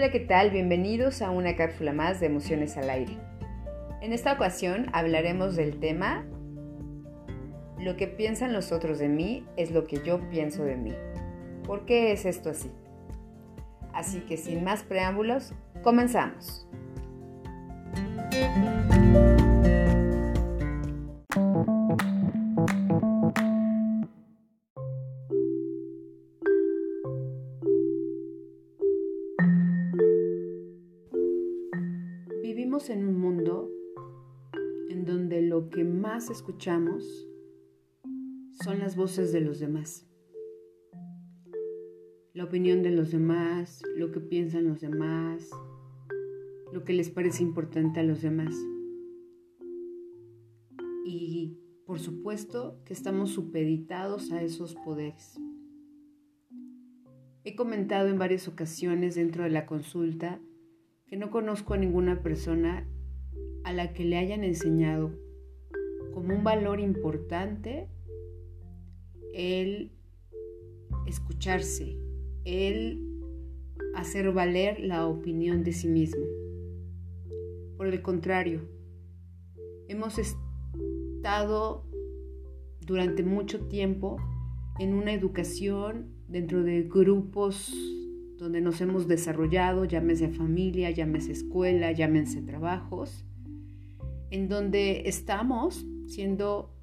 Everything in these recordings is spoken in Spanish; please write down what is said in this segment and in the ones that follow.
Hola, ¿qué tal? Bienvenidos a una cápsula más de emociones al aire. En esta ocasión hablaremos del tema Lo que piensan los otros de mí es lo que yo pienso de mí. ¿Por qué es esto así? Así que sin más preámbulos, comenzamos. Vivimos en un mundo en donde lo que más escuchamos son las voces de los demás. La opinión de los demás, lo que piensan los demás, lo que les parece importante a los demás. Y por supuesto que estamos supeditados a esos poderes. He comentado en varias ocasiones dentro de la consulta que no conozco a ninguna persona a la que le hayan enseñado como un valor importante el escucharse, el hacer valer la opinión de sí mismo. Por el contrario, hemos estado durante mucho tiempo en una educación dentro de grupos donde nos hemos desarrollado, llámese familia, llámese escuela, llámense trabajos, en donde estamos siendo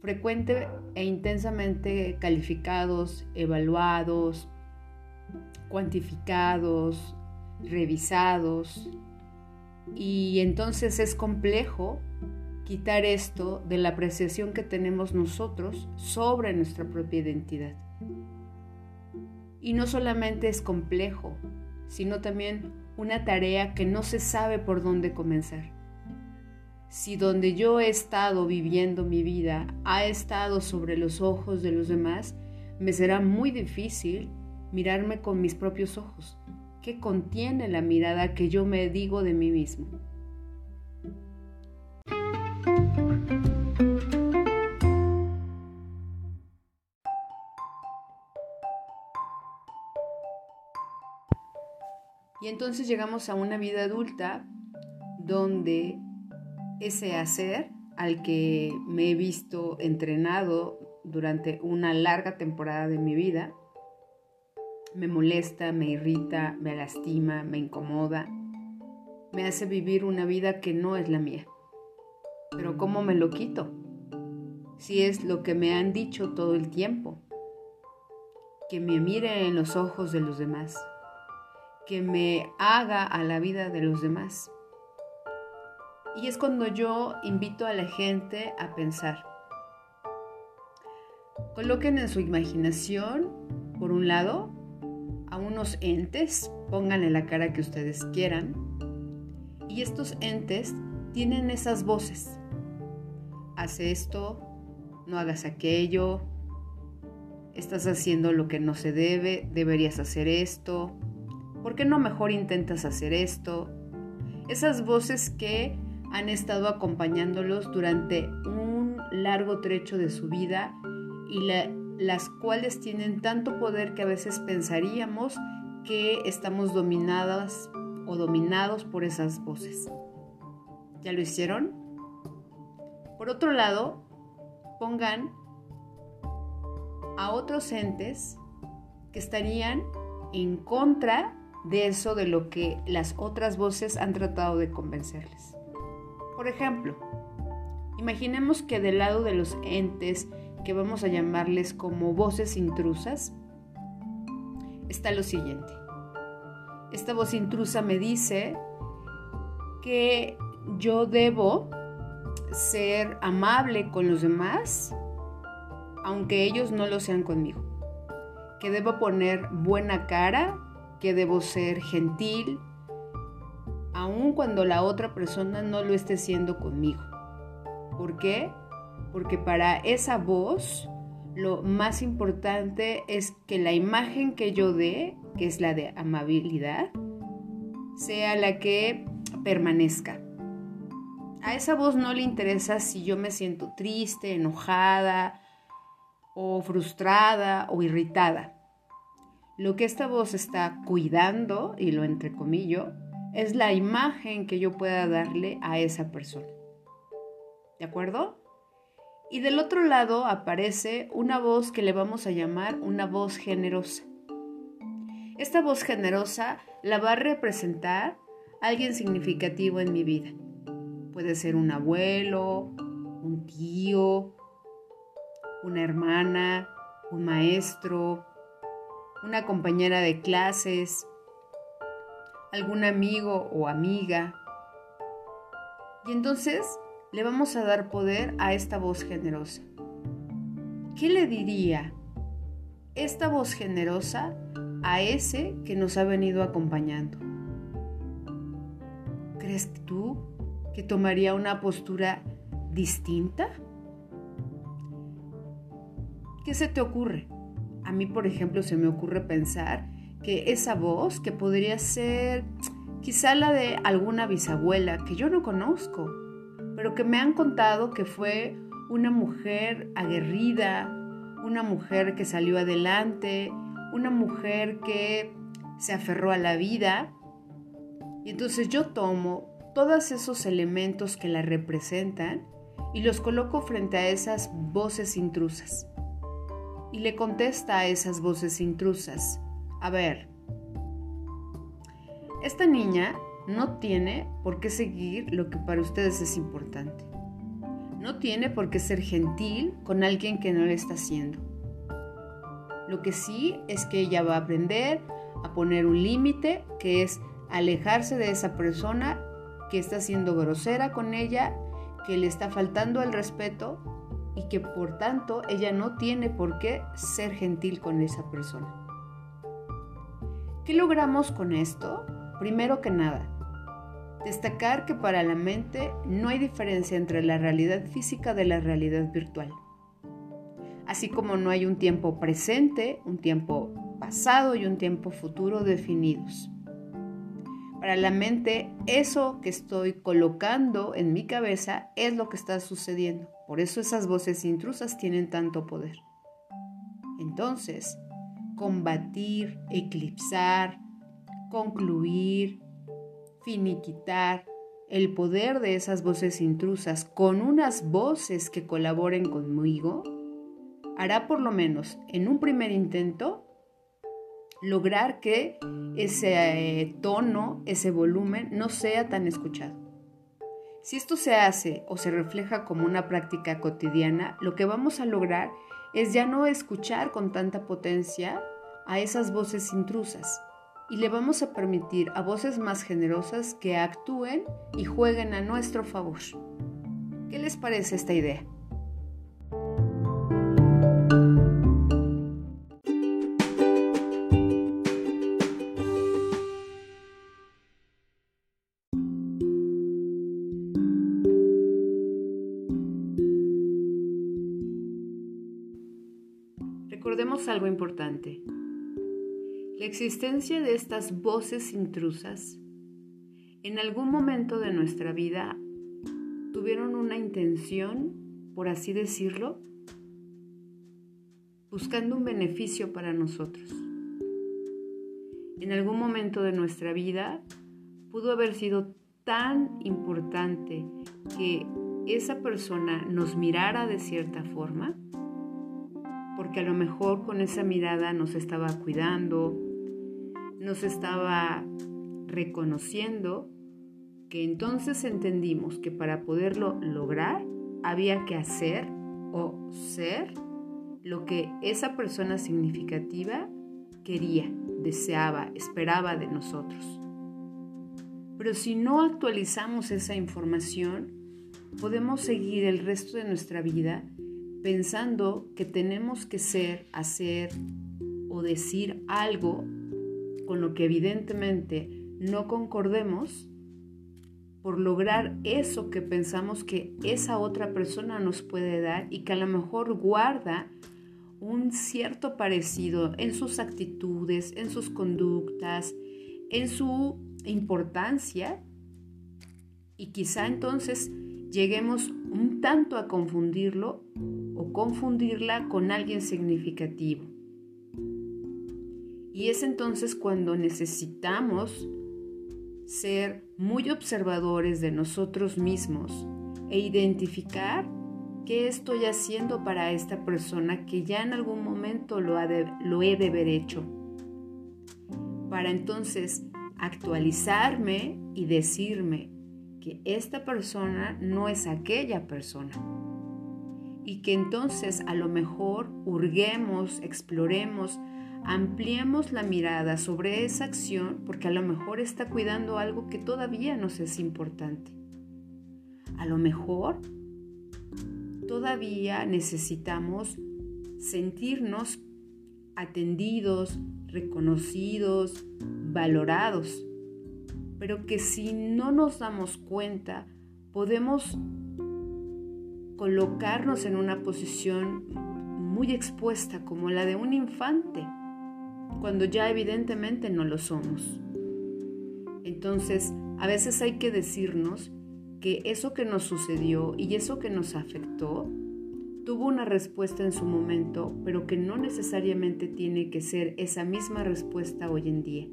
frecuente e intensamente calificados, evaluados, cuantificados, revisados. Y entonces es complejo quitar esto de la apreciación que tenemos nosotros sobre nuestra propia identidad. Y no solamente es complejo, sino también una tarea que no se sabe por dónde comenzar. Si donde yo he estado viviendo mi vida ha estado sobre los ojos de los demás, me será muy difícil mirarme con mis propios ojos. ¿Qué contiene la mirada que yo me digo de mí mismo? Y entonces llegamos a una vida adulta donde ese hacer al que me he visto entrenado durante una larga temporada de mi vida, me molesta, me irrita, me lastima, me incomoda, me hace vivir una vida que no es la mía. Pero ¿cómo me lo quito? Si es lo que me han dicho todo el tiempo, que me mire en los ojos de los demás, que me haga a la vida de los demás. Y es cuando yo invito a la gente a pensar. Coloquen en su imaginación, por un lado, a unos entes, pónganle la cara que ustedes quieran, y estos entes tienen esas voces. Haz esto, no hagas aquello, estás haciendo lo que no se debe, deberías hacer esto, ¿Por qué no mejor intentas hacer esto? Esas voces que han estado acompañándolos durante un largo trecho de su vida y las cuales tienen tanto poder que a veces pensaríamos que estamos dominadas o dominados por esas voces. ¿Ya lo hicieron? Por otro lado, pongan a otros entes que estarían en contra de eso de lo que las otras voces han tratado de convencerles. Por ejemplo, imaginemos que del lado de los entes que vamos a llamarles como voces intrusas, está lo siguiente. Esta voz intrusa me dice que yo debo ser amable con los demás, aunque ellos no lo sean conmigo. Que debo poner buena cara que debo ser gentil, aun cuando la otra persona no lo esté siendo conmigo. ¿Por qué? Porque para esa voz lo más importante es que la imagen que yo dé, que es la de amabilidad, sea la que permanezca. A esa voz no le interesa si yo me siento triste, enojada o frustrada o irritada. Lo que esta voz está cuidando, y lo entrecomillo, es la imagen que yo pueda darle a esa persona. ¿De acuerdo? Y del otro lado aparece una voz que le vamos a llamar una voz generosa. Esta voz generosa la va a representar alguien significativo en mi vida. Puede ser un abuelo, un tío, una hermana, un maestro, una compañera de clases, algún amigo o amiga. Y entonces le vamos a dar poder a esta voz generosa. ¿Qué le diría esta voz generosa a ese que nos ha venido acompañando? ¿Crees tú que tomaría una postura distinta? ¿Qué se te ocurre? A mí, por ejemplo, se me ocurre pensar que esa voz, que podría ser quizá la de alguna bisabuela que yo no conozco, pero que me han contado que fue una mujer aguerrida, una mujer que salió adelante, una mujer que se aferró a la vida. Y entonces yo tomo todos esos elementos que la representan y los coloco frente a esas voces intrusas. Y le contesta a esas voces intrusas, a ver, esta niña no tiene por qué seguir lo que para ustedes es importante. No tiene por qué ser gentil con alguien que no le está haciendo. Lo que sí es que ella va a aprender a poner un límite, que es alejarse de esa persona que está siendo grosera con ella, que le está faltando el respeto y que por tanto ella no tiene por qué ser gentil con esa persona. ¿Qué logramos con esto? Primero que nada, destacar que para la mente no hay diferencia entre la realidad física de la realidad virtual. Así como no hay un tiempo presente, un tiempo pasado y un tiempo futuro definidos. Para la mente, eso que estoy colocando en mi cabeza es lo que está sucediendo. Por eso esas voces intrusas tienen tanto poder. Entonces, combatir, eclipsar, concluir, finiquitar el poder de esas voces intrusas con unas voces que colaboren conmigo, hará por lo menos en un primer intento lograr que ese eh, tono, ese volumen no sea tan escuchado. Si esto se hace o se refleja como una práctica cotidiana, lo que vamos a lograr es ya no escuchar con tanta potencia a esas voces intrusas y le vamos a permitir a voces más generosas que actúen y jueguen a nuestro favor. ¿Qué les parece esta idea? Algo importante. La existencia de estas voces intrusas en algún momento de nuestra vida tuvieron una intención, por así decirlo, buscando un beneficio para nosotros. En algún momento de nuestra vida pudo haber sido tan importante que esa persona nos mirara de cierta forma porque a lo mejor con esa mirada nos estaba cuidando, nos estaba reconociendo, que entonces entendimos que para poderlo lograr había que hacer o ser lo que esa persona significativa quería, deseaba, esperaba de nosotros. Pero si no actualizamos esa información, podemos seguir el resto de nuestra vida pensando que tenemos que ser, hacer o decir algo con lo que evidentemente no concordemos por lograr eso que pensamos que esa otra persona nos puede dar y que a lo mejor guarda un cierto parecido en sus actitudes, en sus conductas, en su importancia. Y quizá entonces lleguemos un tanto a confundirlo o confundirla con alguien significativo. Y es entonces cuando necesitamos ser muy observadores de nosotros mismos e identificar qué estoy haciendo para esta persona que ya en algún momento lo, he de haber hecho. Para entonces actualizarme y decirme que esta persona no es aquella persona. Y que entonces a lo mejor hurguemos, exploremos, ampliemos la mirada sobre esa acción porque a lo mejor está cuidando algo que todavía nos es importante. A lo mejor todavía necesitamos sentirnos atendidos, reconocidos, valorados, pero que si no nos damos cuenta podemos colocarnos en una posición muy expuesta como la de un infante cuando ya evidentemente no lo somos. Entonces, a veces hay que decirnos que eso que nos sucedió y eso que nos afectó tuvo una respuesta en su momento, pero que no necesariamente tiene que ser esa misma respuesta hoy en día.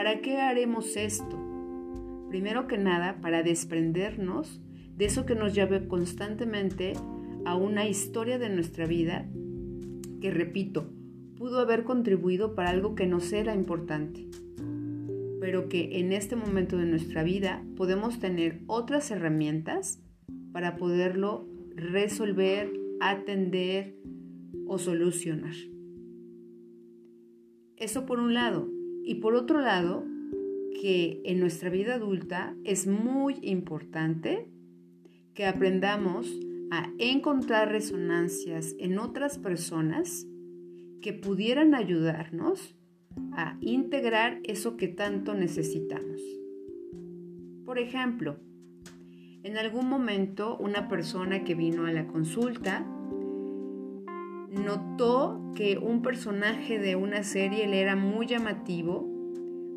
¿Para qué haremos esto? Primero que nada, para desprendernos de eso que nos lleva constantemente a una historia de nuestra vida que, repito, pudo haber contribuido para algo que nos era importante, pero que en este momento de nuestra vida podemos tener otras herramientas para poderlo resolver, atender o solucionar. Eso por un lado. Y por otro lado, que en nuestra vida adulta es muy importante que aprendamos a encontrar resonancias en otras personas que pudieran ayudarnos a integrar eso que tanto necesitamos. Por ejemplo, en algún momento una persona que vino a la consulta notó que un personaje de una serie le era muy llamativo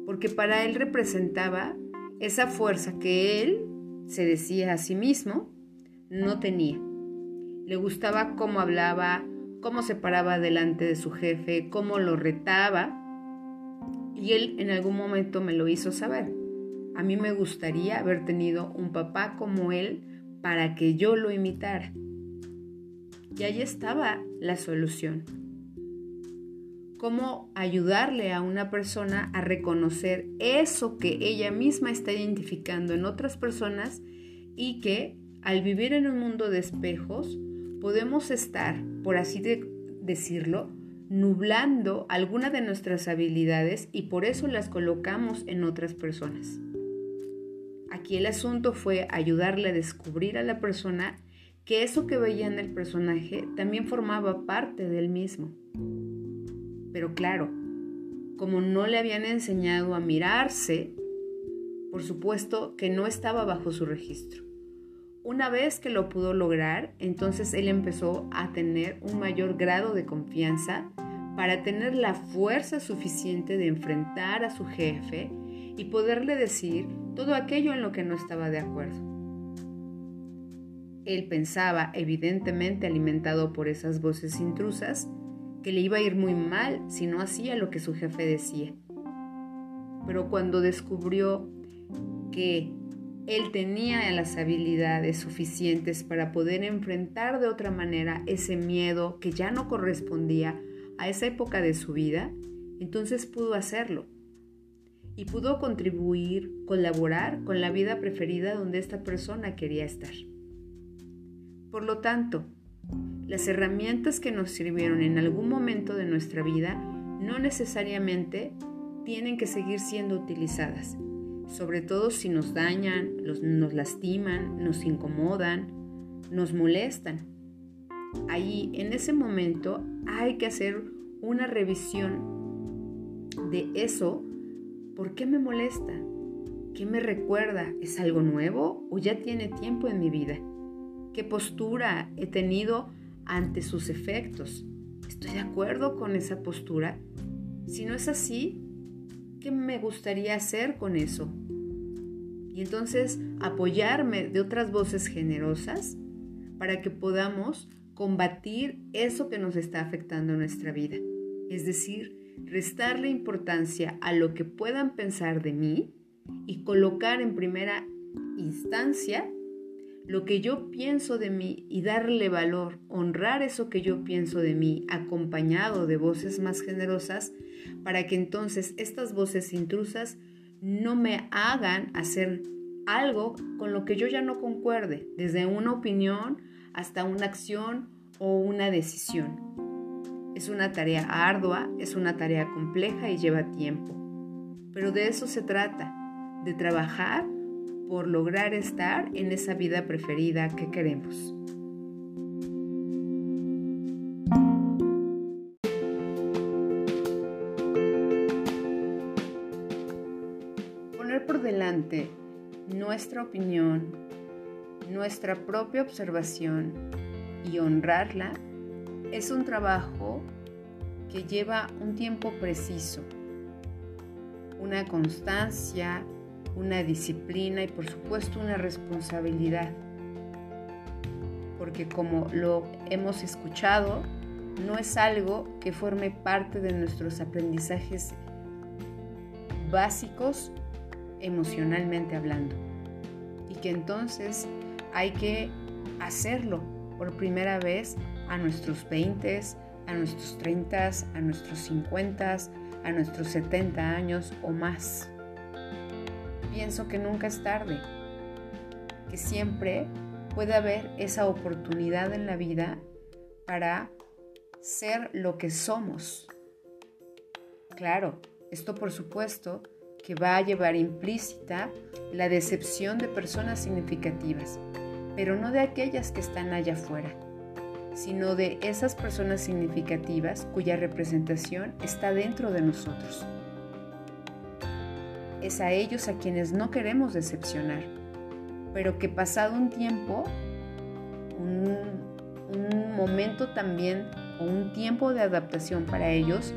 porque para él representaba esa fuerza que él, se decía a sí mismo, no tenía. Le gustaba cómo hablaba, cómo se paraba delante de su jefe, cómo lo retaba. Y él en algún momento me lo hizo saber. A mí me gustaría haber tenido un papá como él para que yo lo imitara. Y ahí estaba la solución. Cómo ayudarle a una persona a reconocer eso que ella misma está identificando en otras personas y que al vivir en un mundo de espejos podemos estar, por así decirlo, nublando alguna de nuestras habilidades y por eso las colocamos en otras personas. Aquí el asunto fue ayudarle a descubrir a la persona que eso que veía en el personaje también formaba parte del mismo. Pero claro, como no le habían enseñado a mirarse, por supuesto que no estaba bajo su registro. Una vez que lo pudo lograr, entonces él empezó a tener un mayor grado de confianza para tener la fuerza suficiente de enfrentar a su jefe y poderle decir todo aquello en lo que no estaba de acuerdo. Él pensaba, evidentemente alimentado por esas voces intrusas, que le iba a ir muy mal si no hacía lo que su jefe decía. Pero cuando descubrió que él tenía las habilidades suficientes para poder enfrentar de otra manera ese miedo que ya no correspondía a esa época de su vida, entonces pudo hacerlo. Y pudo contribuir, colaborar con la vida preferida donde esta persona quería estar. Por lo tanto, las herramientas que nos sirvieron en algún momento de nuestra vida no necesariamente tienen que seguir siendo utilizadas sobre todo si nos dañan, nos lastiman, nos incomodan, nos molestan. Ahí, en ese momento, hay que hacer una revisión de eso. ¿Por qué me molesta? ¿Qué me recuerda? ¿Es algo nuevo o ya tiene tiempo en mi vida? ¿Qué postura he tenido ante sus efectos? ¿Estoy de acuerdo con esa postura? Si no es así, ¿qué me gustaría hacer con eso? Y entonces apoyarme de otras voces generosas para que podamos combatir eso que nos está afectando nuestra vida. Es decir, restarle importancia a lo que puedan pensar de mí y colocar en primera instancia lo que yo pienso de mí y darle valor, honrar eso que yo pienso de mí, acompañado de voces más generosas, para que entonces estas voces intrusas no me hagan hacer algo con lo que yo ya no concuerde, desde una opinión hasta una acción o una decisión. Es una tarea ardua, es una tarea compleja y lleva tiempo. Pero de eso se trata, de trabajar por lograr estar en esa vida preferida que queremos. Poner por delante nuestra opinión, nuestra propia observación y honrarla es un trabajo que lleva un tiempo preciso, una constancia, una disciplina y por supuesto una responsabilidad. Porque como lo hemos escuchado, no es algo que forme parte de nuestros aprendizajes básicos emocionalmente hablando. Y que entonces hay que hacerlo por primera vez a nuestros 20, a nuestros 30, a nuestros 50, a nuestros 70 años o más pienso que nunca es tarde, que siempre puede haber esa oportunidad en la vida para ser lo que somos. Claro, esto por supuesto que va a llevar implícita la decepción de personas significativas, pero no de aquellas que están allá afuera, sino de esas personas significativas cuya representación está dentro de nosotros es a ellos a quienes no queremos decepcionar, pero que pasado un tiempo, un, momento también o un tiempo de adaptación para ellos,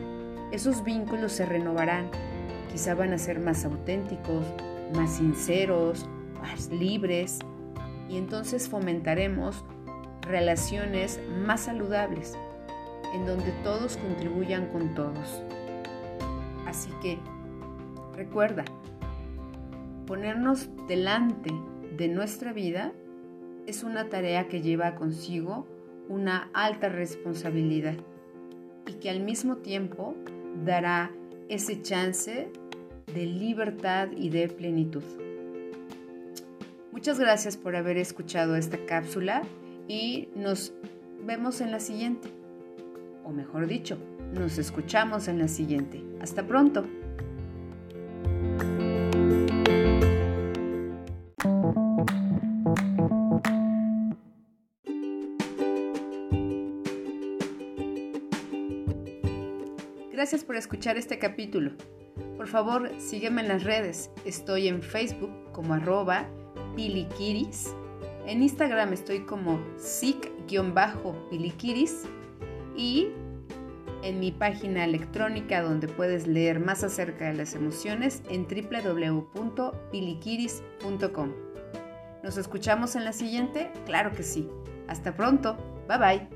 esos vínculos se renovarán. Quizá van a ser más auténticos, más sinceros, más libres y entonces fomentaremos relaciones más saludables en donde todos contribuyan con todos. Así que Recuerda, ponernos delante de nuestra vida es una tarea que lleva consigo una alta responsabilidad y que al mismo tiempo dará ese chance de libertad y de plenitud. Muchas gracias por haber escuchado esta cápsula y nos vemos en la siguiente. O mejor dicho, nos escuchamos en la siguiente. Hasta pronto. Gracias por escuchar este capítulo. Por favor, sígueme en las redes. Estoy en Facebook como arroba piliquiris. En Instagram estoy como sic-piliquiris. Y en mi página electrónica donde puedes leer más acerca de las emociones en www.piliquiris.com. ¿Nos escuchamos en la siguiente? Claro que sí. Hasta pronto. Bye bye.